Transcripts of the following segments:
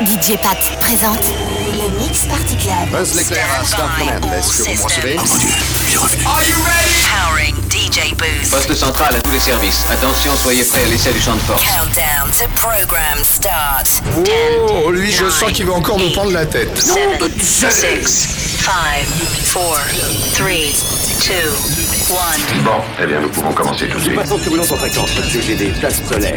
DJ Pat présente le Mix Party Club. Buzz l'éclair à Scott Command. Est-ce que vous? Oh. Are you ready? Powering DJ Booth. Poste central à tous les services. Attention, soyez prêts à l'essai du champ de force. Countdown to program start. Oh, lui, je sens qu'il va encore nous prendre la tête. 7, 6, 5, 4, 3, 2, 1. Bon, eh bien, nous pouvons commencer tout de suite. Passons turbulence en fréquence, parce que j'ai des places solaires.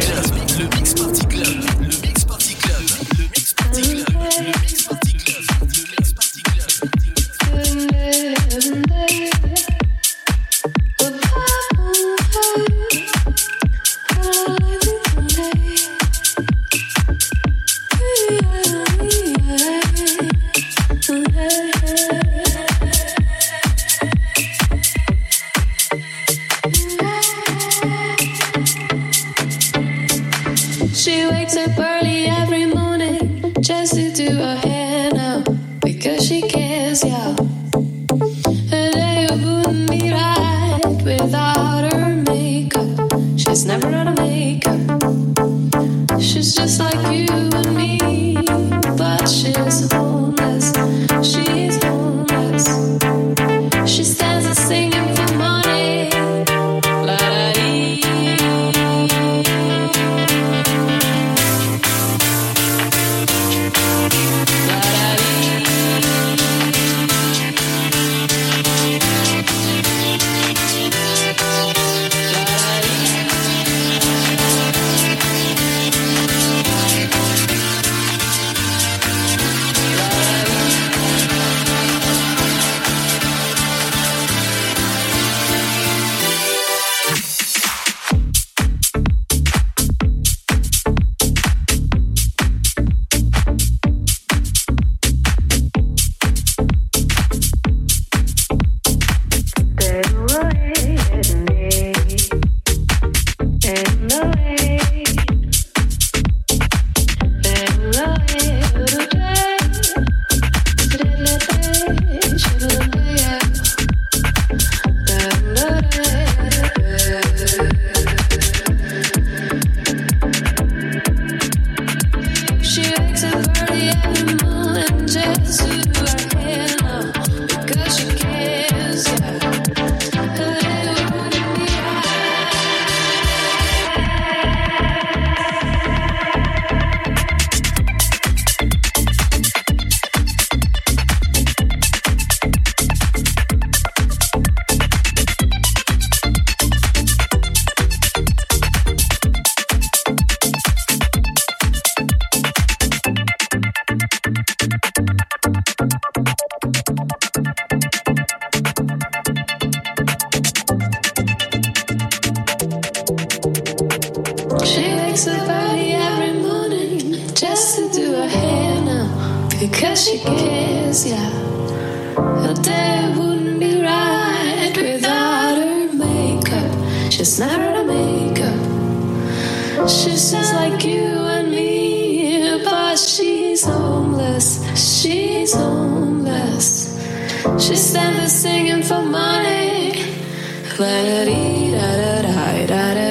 She's homeless. She stands there singing for money. La-da-dee-da-da-da-da-dee-da-da-da.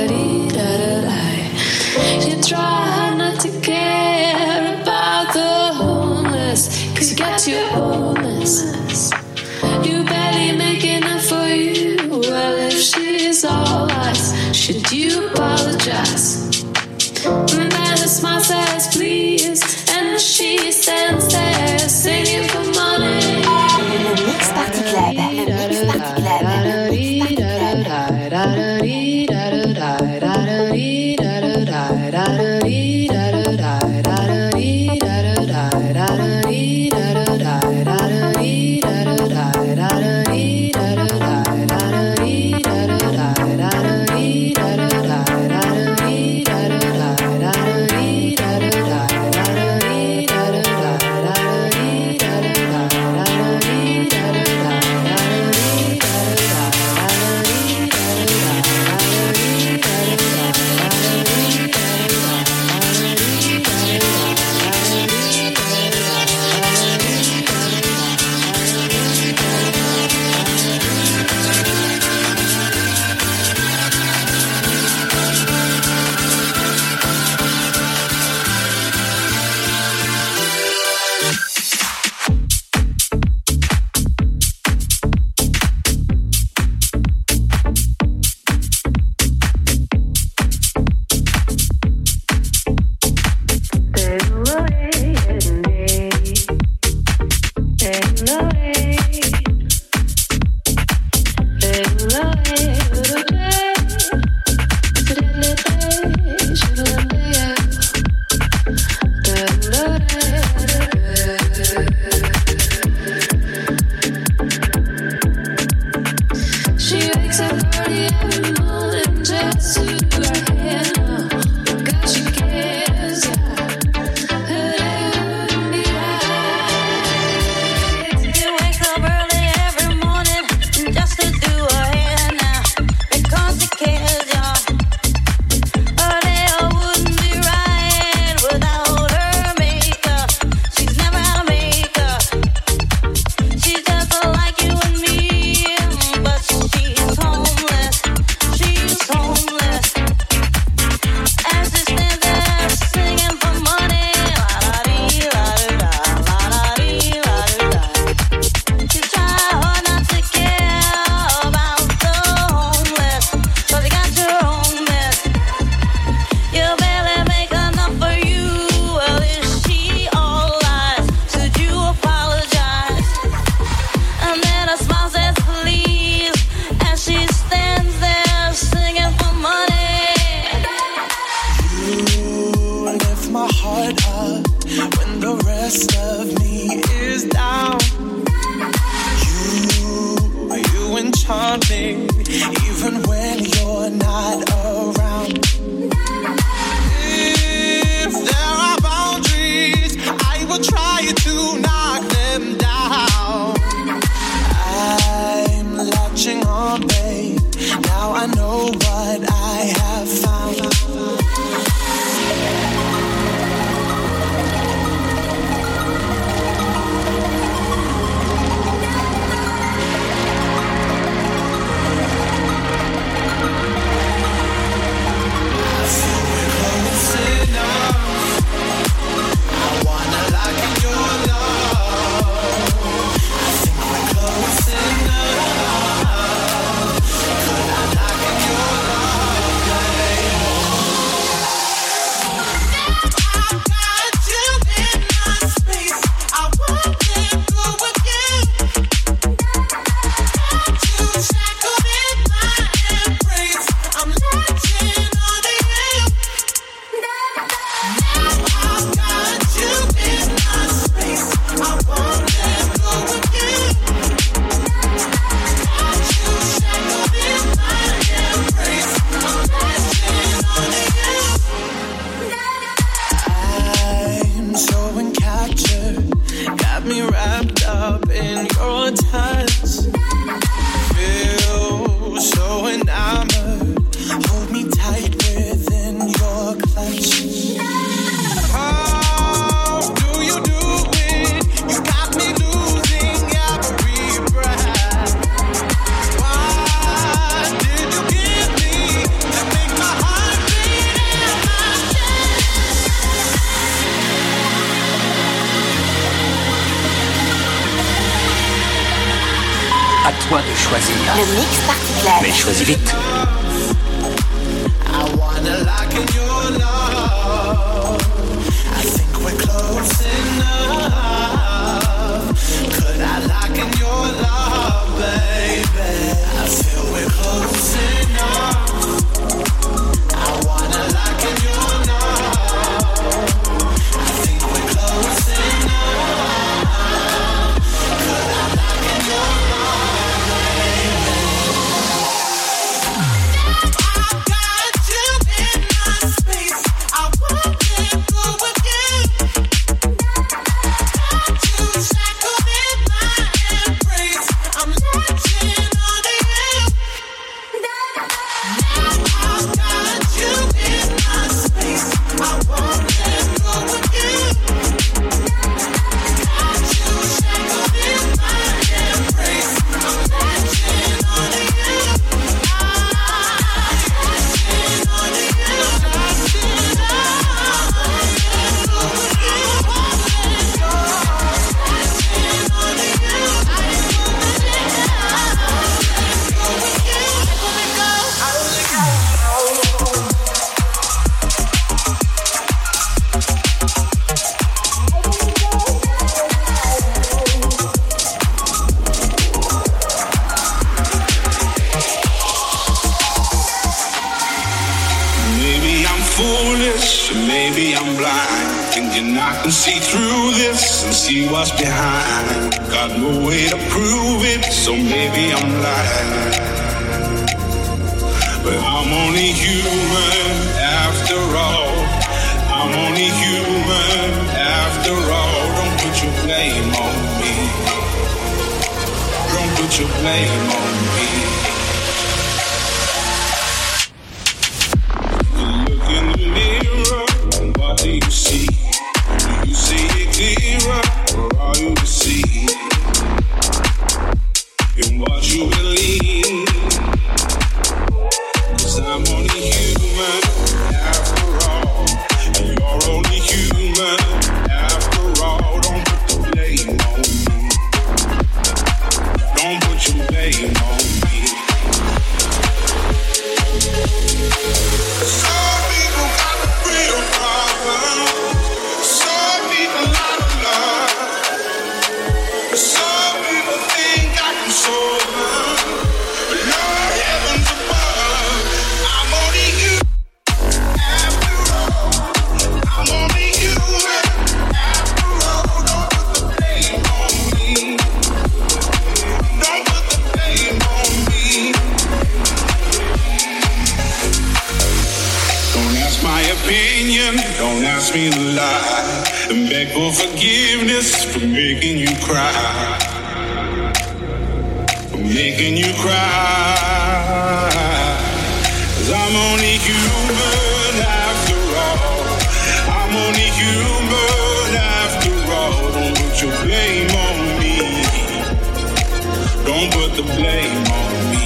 toi de choisir. Le mix particulier. Mais choisis vite. I wanna lock in your love. I think we're close enough. Could I lock in your love, baby? I feel we're close enough. I'm blind. Thinking I can see through this and see what's behind. Got no way to prove it, so maybe I'm lying. But I'm only human after all. I'm only human after all. Don't put your blame on me. Don't put your blame on me. you see? Do you see it clearer, or are you deceived in what you believe? for forgiveness for making you cry. For making you cry. Cause I'm only human after all. I'm only human after all. Don't put your blame on me. Don't put the blame on me.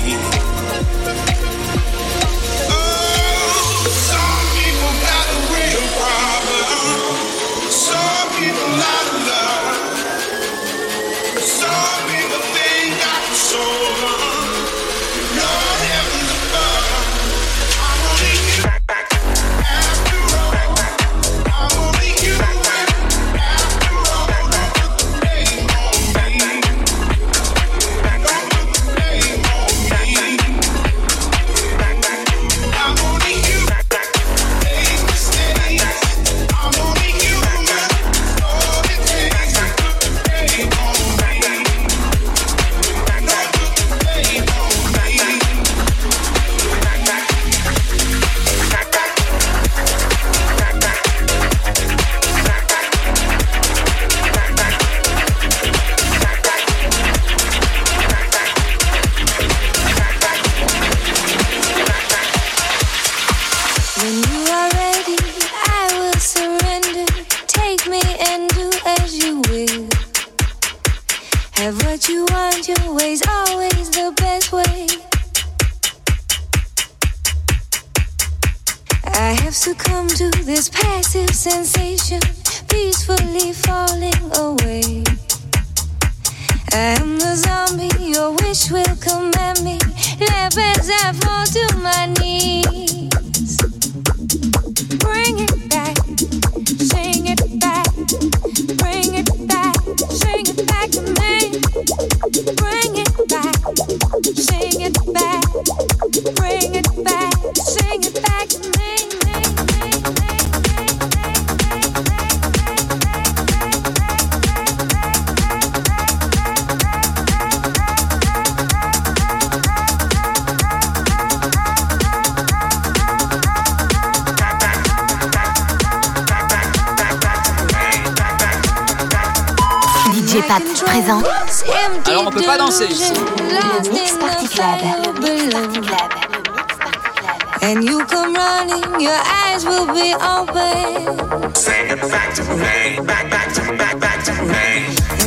Alors on peut pas danser. Club. And you come running, your eyes will be open. Say it back to me, back, back to back, back to me.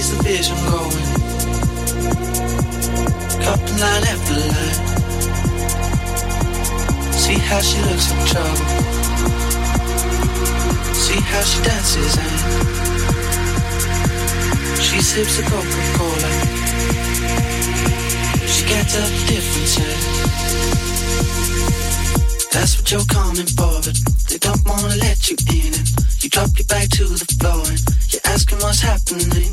Sees the vision going. Line after line. See how she looks in trouble. See how she dances and she sips a Coca-Cola. She can't tell the. That's what you're coming for, but they don't wanna let you in it. You drop your back to the floor and you're asking what's happening.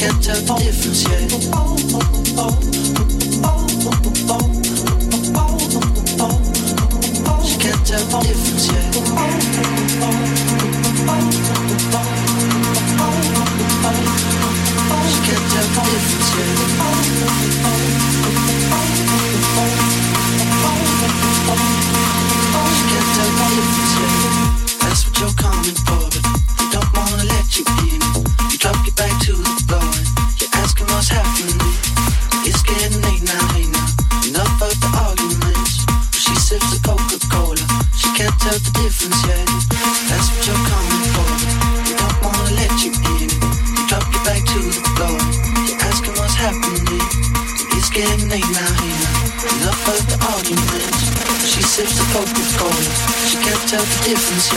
can't tell the difference yet. She can't tell the difference yet. She can't tell the difference yet. She can't tell the difference yet. That's what you're coming for, That's what you're coming for. They don't wanna let you in. You drop your back to the floor. You're asking what's happening. It's getting late now, now. Enough of the arguments. She sips the Coca-Cola. She can't tell the difference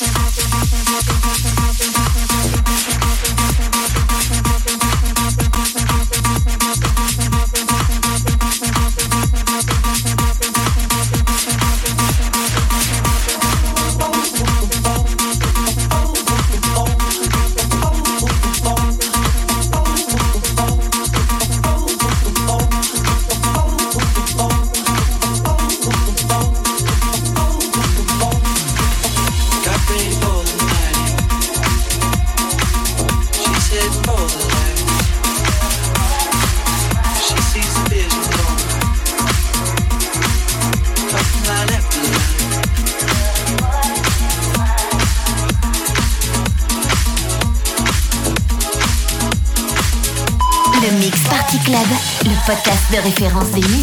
yet. Référence des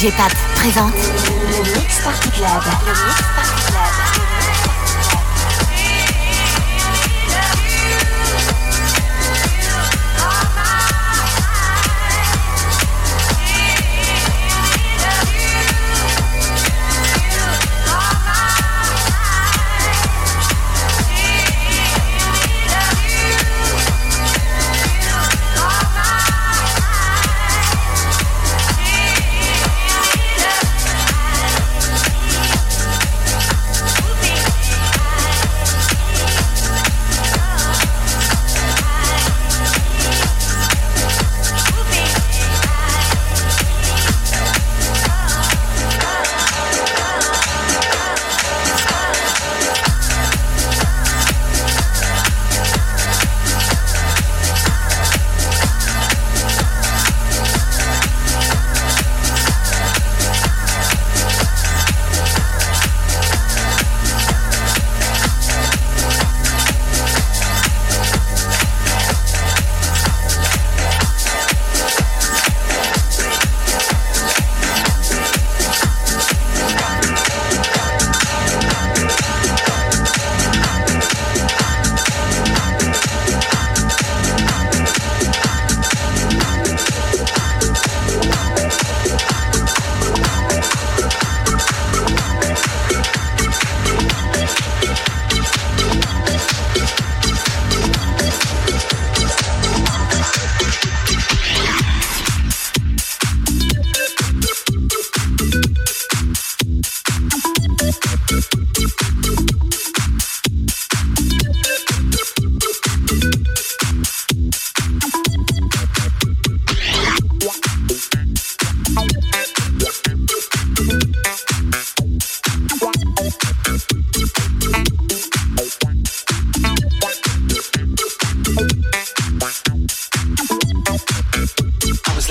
DJ Pat présente le Mix Party Club.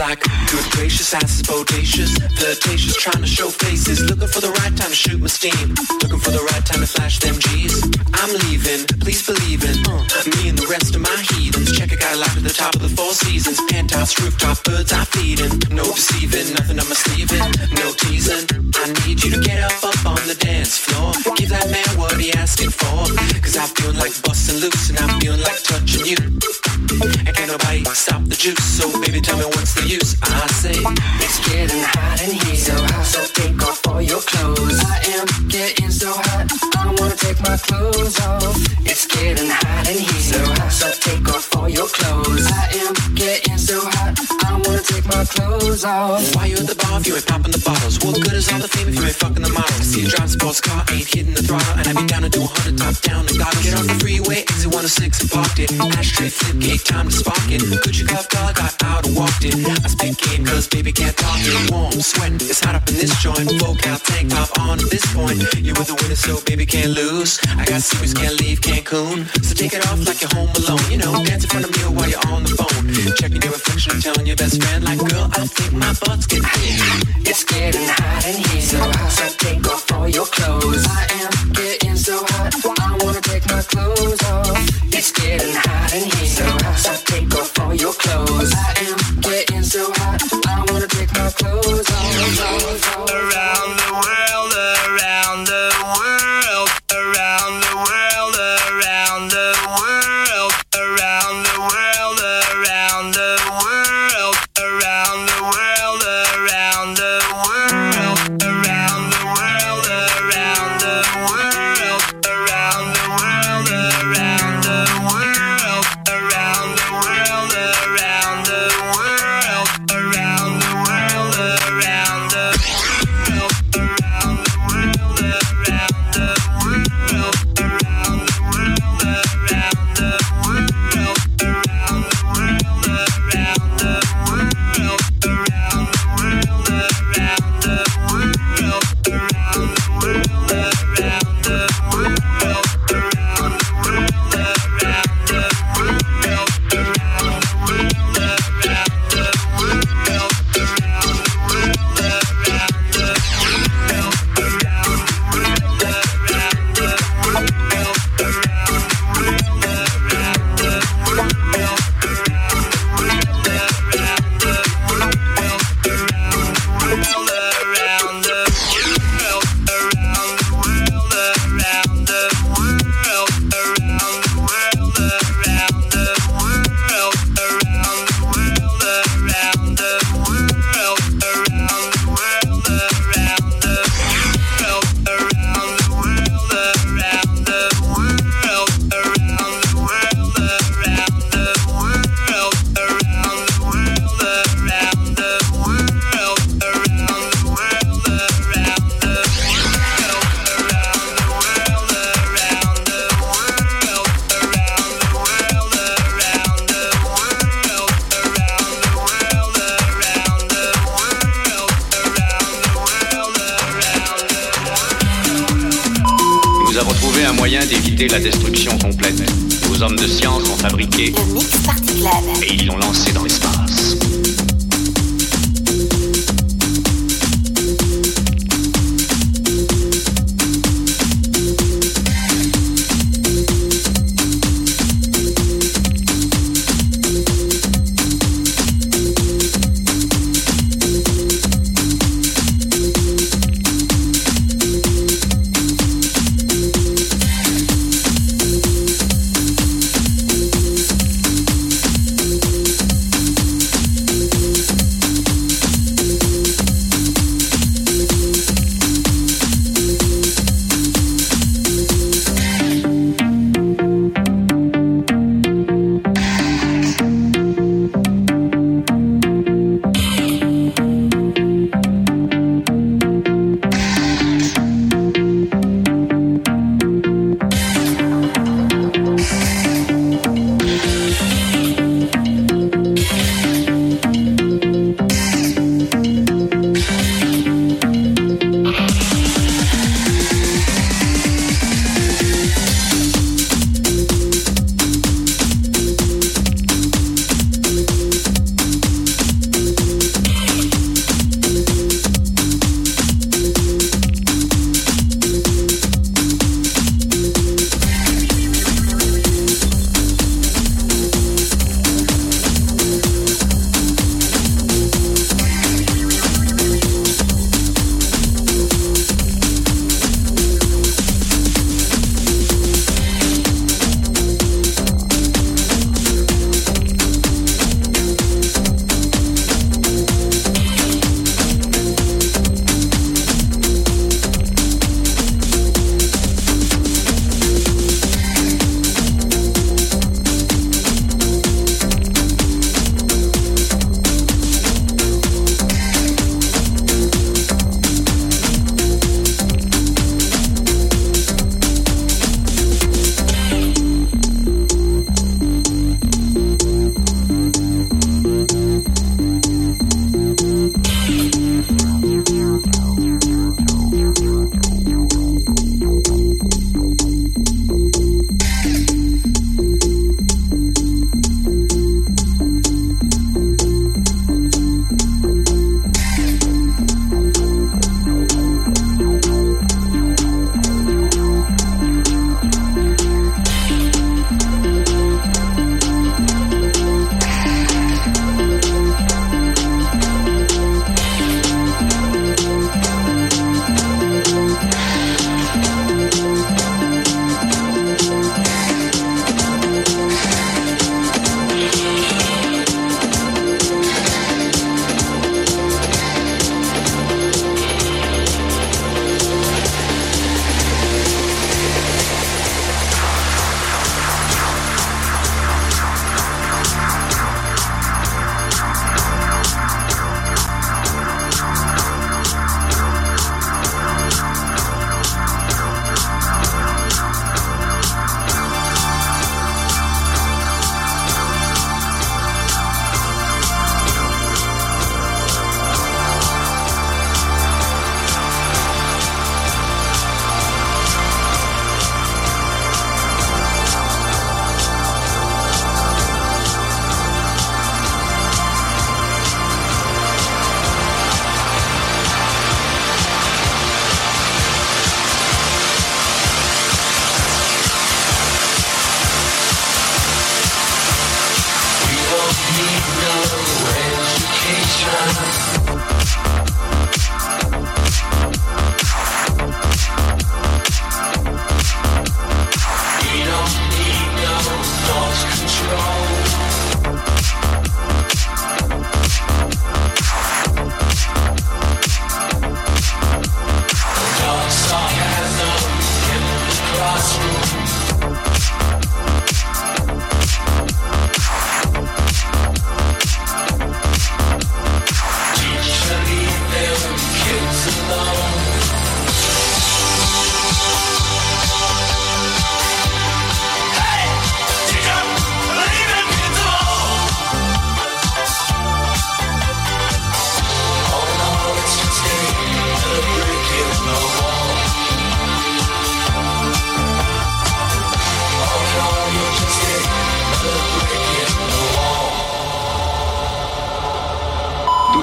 Like good gracious asses, bodacious, flirtatious, trying to show faces, looking for the right time to shoot my steam, looking for the right time to flash them G's. I'm leaving, please believe uh, me and the rest of my heathens. Check a guy a life at the top of the four seasons, penthouse, rooftop, birds I feeding. No deceiving, nothing my sleeve, no teasing. I need you to get up, up on the dance floor. Give that man what he asking for. Cause I'm feeling like busting loose and I'm feeling like touching you. And can't nobody stop the juice. So baby, tell me what's the use? I say it's getting hot in here, so hot. So take off all your clothes. I am getting so hot. I wanna take my clothes off. It's getting hot in here, so hot. So take off all your clothes. I am take clothes off. Why you at the bar if you ain't popping the bottles? What good is all the fame if you ain't fucking the models? See you drive sports car, ain't hitting the throttle, and I be down to do 100 top down and gotta get off the freeway, exit 106 and parked it. Ashtray flip gate, time to spark it. Could you cuff car, got out and walked it. I spit game cause baby can't talk it. Warm, sweating, it's hot up in this joint. Vocal tank top on at this point. You were the winner, so baby can't lose. I got secrets, can't leave Cancun. So take it off like you're home alone. You know, dance in front of me while you're on the phone. Checking your reflection, telling your best friend, like, girl, I think my butt's getting. It's getting hot in here, so hot. So take off all your clothes. I am getting so hot. I wanna take my clothes off. It's getting hot in here, so hot. So take off all your clothes. I am getting so hot. I wanna take my clothes off. Around the world, moyen d'éviter la destruction complète. Nos hommes de science ont fabriqué Le Mix Party Club. et ils l'ont lancé dans l'espace.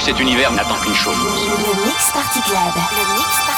Cet univers n'attend qu'une chose. Le Mix Party Club. Le Mix Party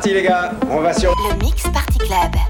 parti les gars, on va sur... Le Mix Party Club.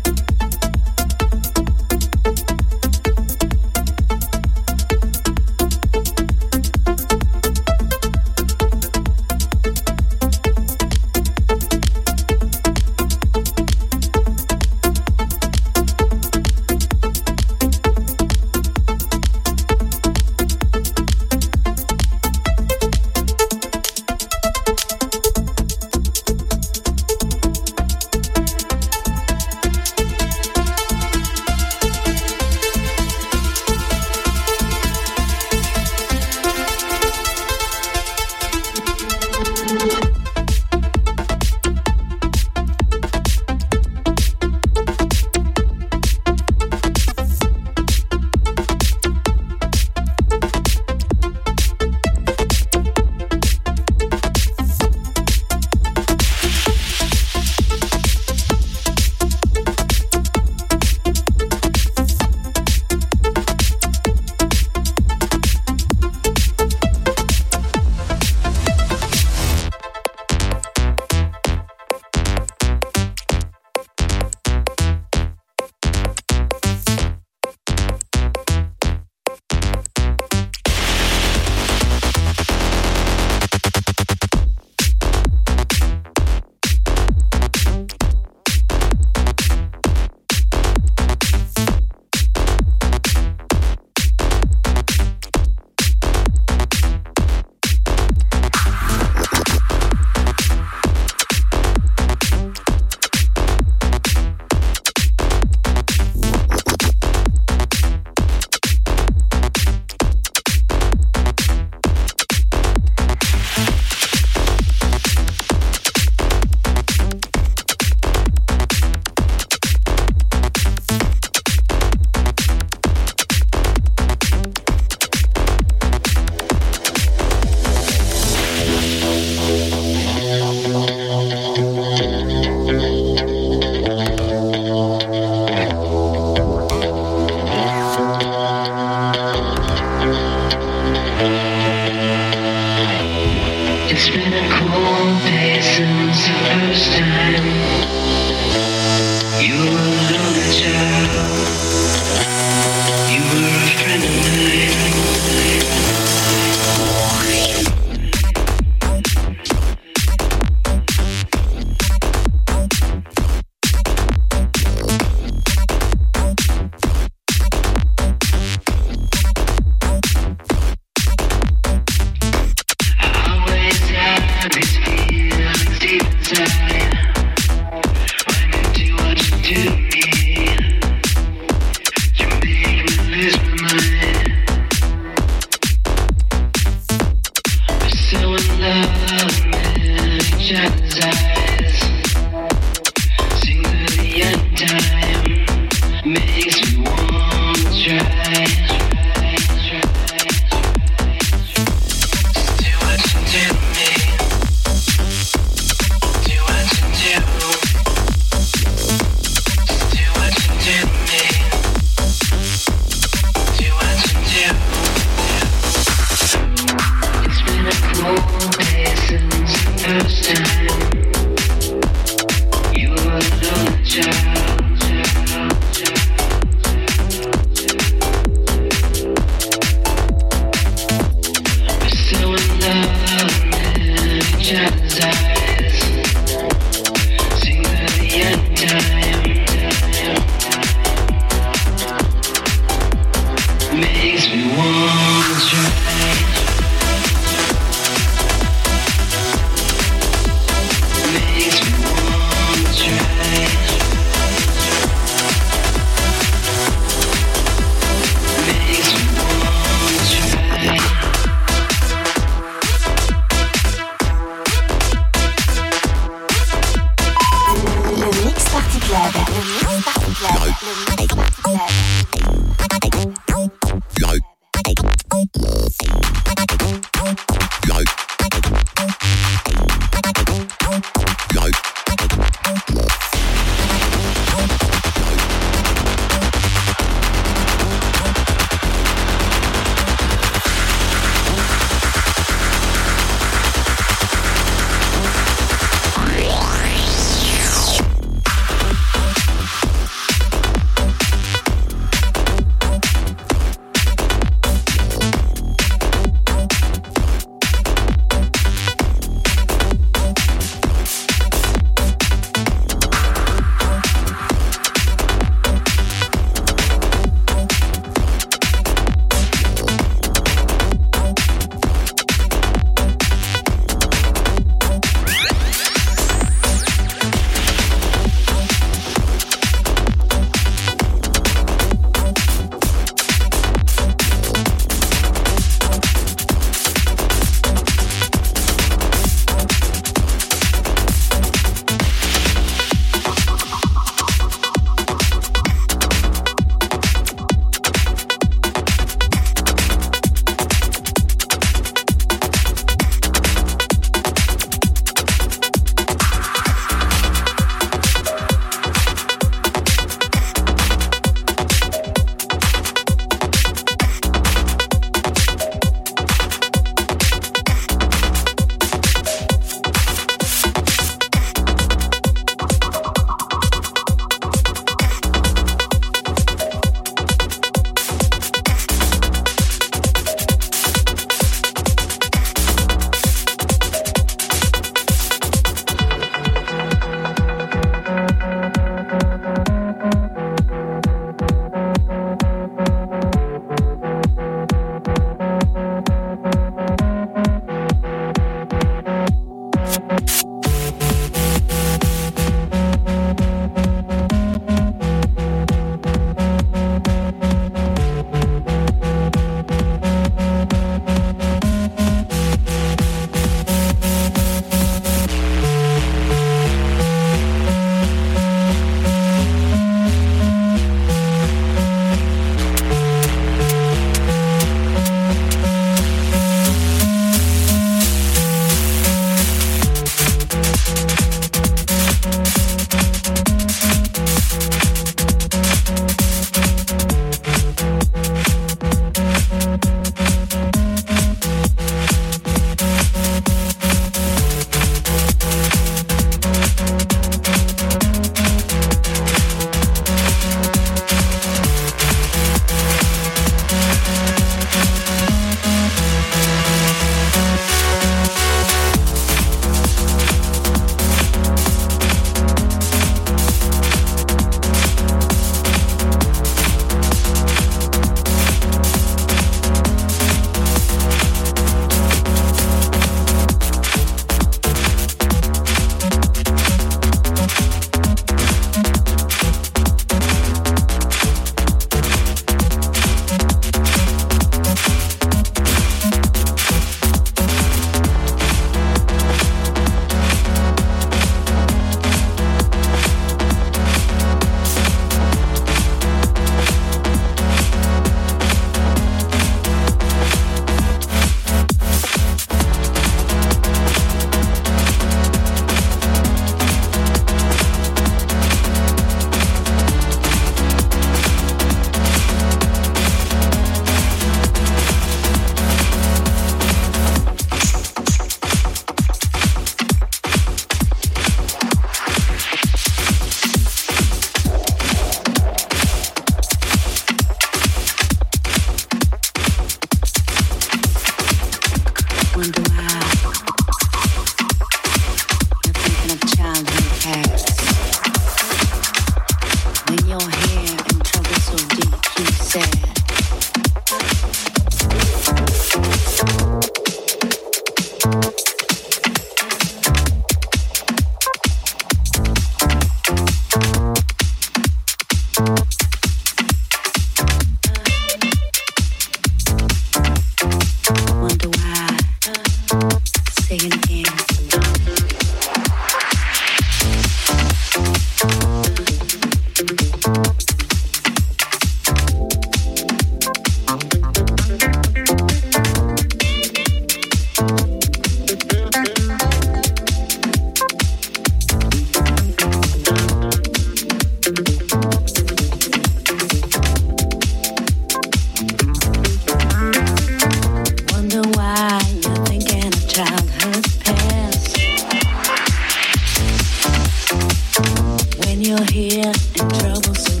you're here and trouble.